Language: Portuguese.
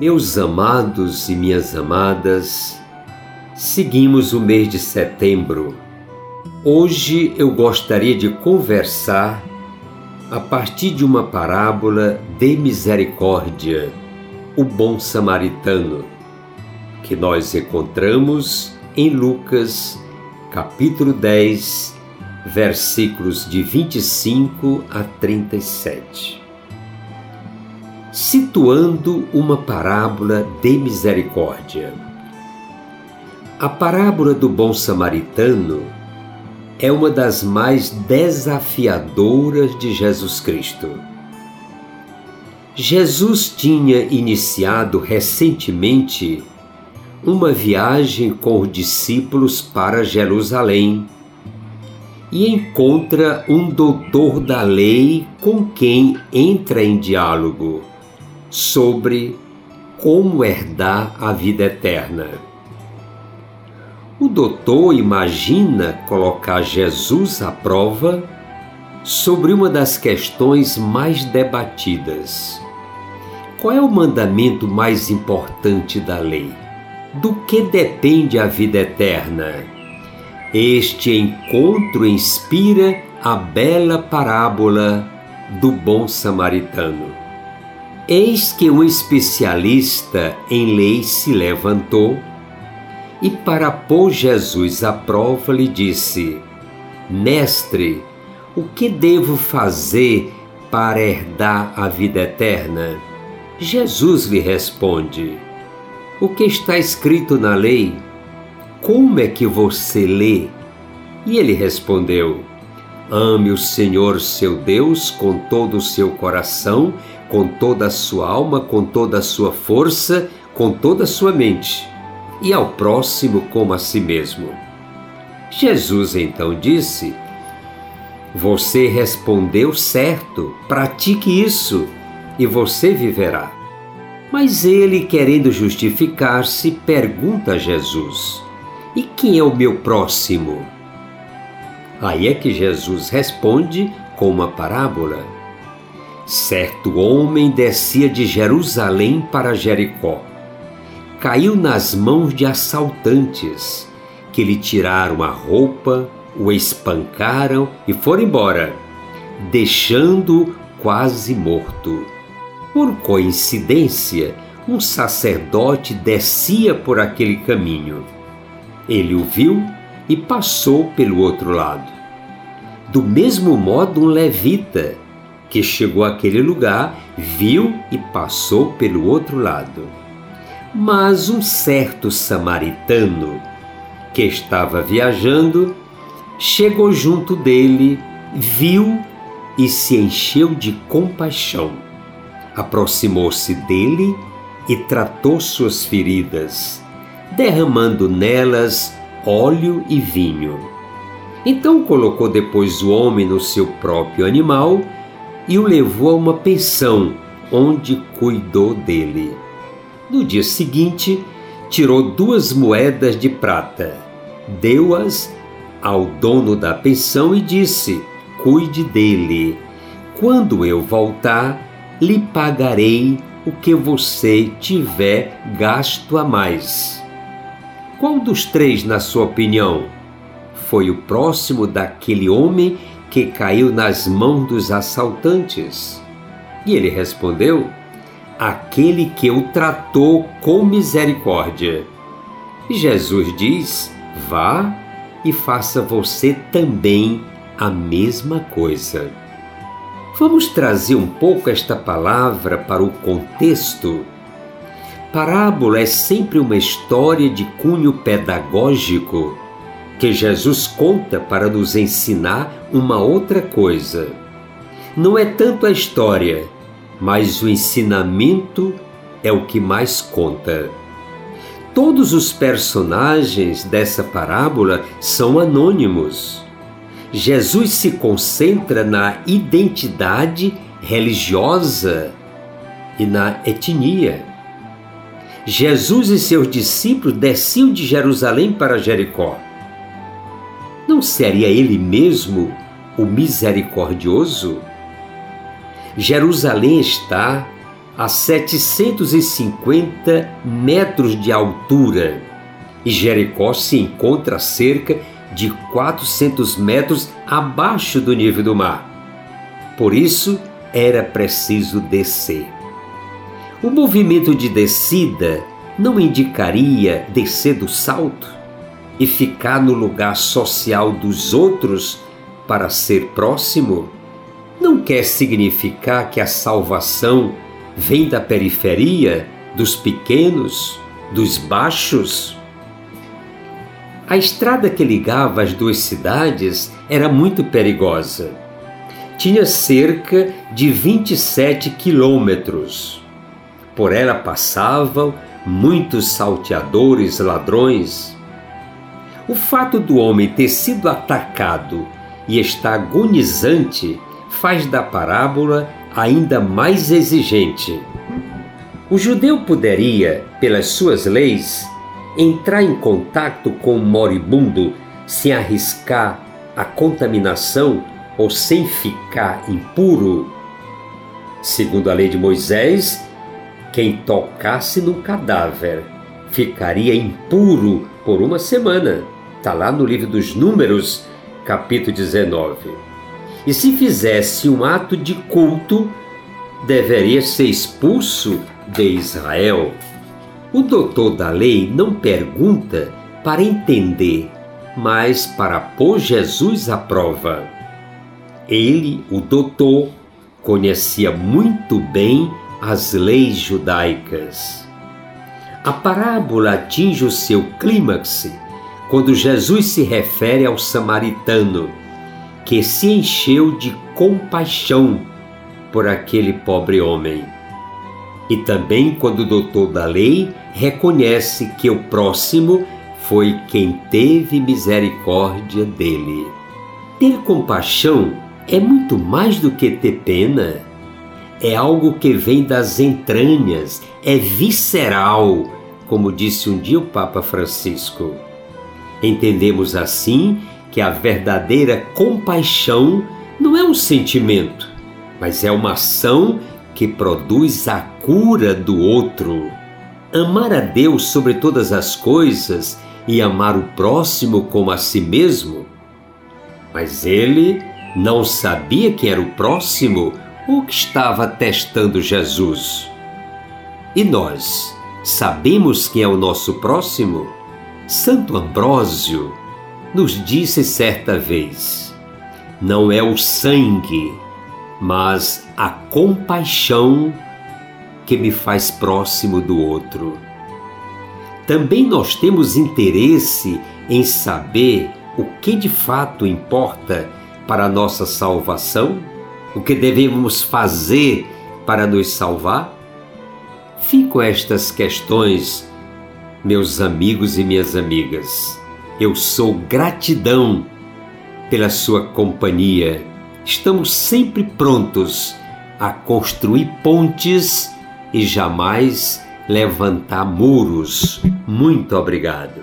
Meus amados e minhas amadas, seguimos o mês de setembro. Hoje eu gostaria de conversar a partir de uma parábola de misericórdia, o bom samaritano, que nós encontramos em Lucas, capítulo 10, versículos de 25 a 37 situando uma parábola de misericórdia. A parábola do bom samaritano é uma das mais desafiadoras de Jesus Cristo. Jesus tinha iniciado recentemente uma viagem com os discípulos para Jerusalém e encontra um doutor da lei com quem entra em diálogo sobre como herdar a vida eterna. O doutor imagina colocar Jesus à prova sobre uma das questões mais debatidas. Qual é o mandamento mais importante da lei? Do que depende a vida eterna? Este encontro inspira a bela parábola do bom samaritano. Eis que um especialista em lei se levantou e, para pôr Jesus à prova, lhe disse: Mestre, o que devo fazer para herdar a vida eterna? Jesus lhe responde: O que está escrito na lei? Como é que você lê? E ele respondeu: Ame o Senhor seu Deus com todo o seu coração, com toda a sua alma, com toda a sua força, com toda a sua mente, e ao próximo como a si mesmo. Jesus então disse: Você respondeu certo, pratique isso e você viverá. Mas ele, querendo justificar-se, pergunta a Jesus: E quem é o meu próximo? Aí é que Jesus responde com uma parábola. Certo homem descia de Jerusalém para Jericó. Caiu nas mãos de assaltantes, que lhe tiraram a roupa, o espancaram e foram embora, deixando-o quase morto. Por coincidência, um sacerdote descia por aquele caminho. Ele o viu e passou pelo outro lado. Do mesmo modo, um levita, que chegou àquele lugar, viu e passou pelo outro lado. Mas um certo samaritano, que estava viajando, chegou junto dele, viu e se encheu de compaixão. Aproximou-se dele e tratou suas feridas, derramando nelas óleo e vinho. Então colocou depois o homem no seu próprio animal e o levou a uma pensão, onde cuidou dele. No dia seguinte, tirou duas moedas de prata, deu-as ao dono da pensão e disse: Cuide dele. Quando eu voltar, lhe pagarei o que você tiver gasto a mais. Qual dos três, na sua opinião, foi o próximo daquele homem que caiu nas mãos dos assaltantes? E ele respondeu: Aquele que o tratou com misericórdia. Jesus diz: Vá e faça você também a mesma coisa. Vamos trazer um pouco esta palavra para o contexto Parábola é sempre uma história de cunho pedagógico que Jesus conta para nos ensinar uma outra coisa. Não é tanto a história, mas o ensinamento é o que mais conta. Todos os personagens dessa parábola são anônimos. Jesus se concentra na identidade religiosa e na etnia. Jesus e seus discípulos desciam de Jerusalém para Jericó. Não seria ele mesmo o misericordioso? Jerusalém está a 750 metros de altura e Jericó se encontra a cerca de 400 metros abaixo do nível do mar. Por isso, era preciso descer. O movimento de descida não indicaria descer do salto e ficar no lugar social dos outros para ser próximo? Quer significar que a salvação vem da periferia, dos pequenos, dos baixos? A estrada que ligava as duas cidades era muito perigosa. Tinha cerca de 27 quilômetros. Por ela passavam muitos salteadores, ladrões. O fato do homem ter sido atacado e estar agonizante faz da parábola ainda mais exigente. O judeu poderia, pelas suas leis, entrar em contato com o moribundo sem arriscar a contaminação ou sem ficar impuro. Segundo a lei de Moisés, quem tocasse no cadáver ficaria impuro por uma semana. Está lá no livro dos Números, capítulo 19. E se fizesse um ato de culto, deveria ser expulso de Israel. O doutor da lei não pergunta para entender, mas para pôr Jesus à prova. Ele, o doutor, conhecia muito bem as leis judaicas. A parábola atinge o seu clímax quando Jesus se refere ao samaritano, que se encheu de compaixão por aquele pobre homem. E também quando o doutor da lei reconhece que o próximo foi quem teve misericórdia dele. Ter compaixão é muito mais do que ter pena é algo que vem das entranhas, é visceral, como disse um dia o Papa Francisco. Entendemos assim que a verdadeira compaixão não é um sentimento, mas é uma ação que produz a cura do outro. Amar a Deus sobre todas as coisas e amar o próximo como a si mesmo. Mas ele não sabia que era o próximo o que estava testando Jesus. E nós, sabemos quem é o nosso próximo? Santo Ambrósio nos disse certa vez: não é o sangue, mas a compaixão que me faz próximo do outro. Também nós temos interesse em saber o que de fato importa para a nossa salvação? o que devemos fazer para nos salvar? Fico estas questões, meus amigos e minhas amigas. Eu sou gratidão pela sua companhia. Estamos sempre prontos a construir pontes e jamais levantar muros. Muito obrigado.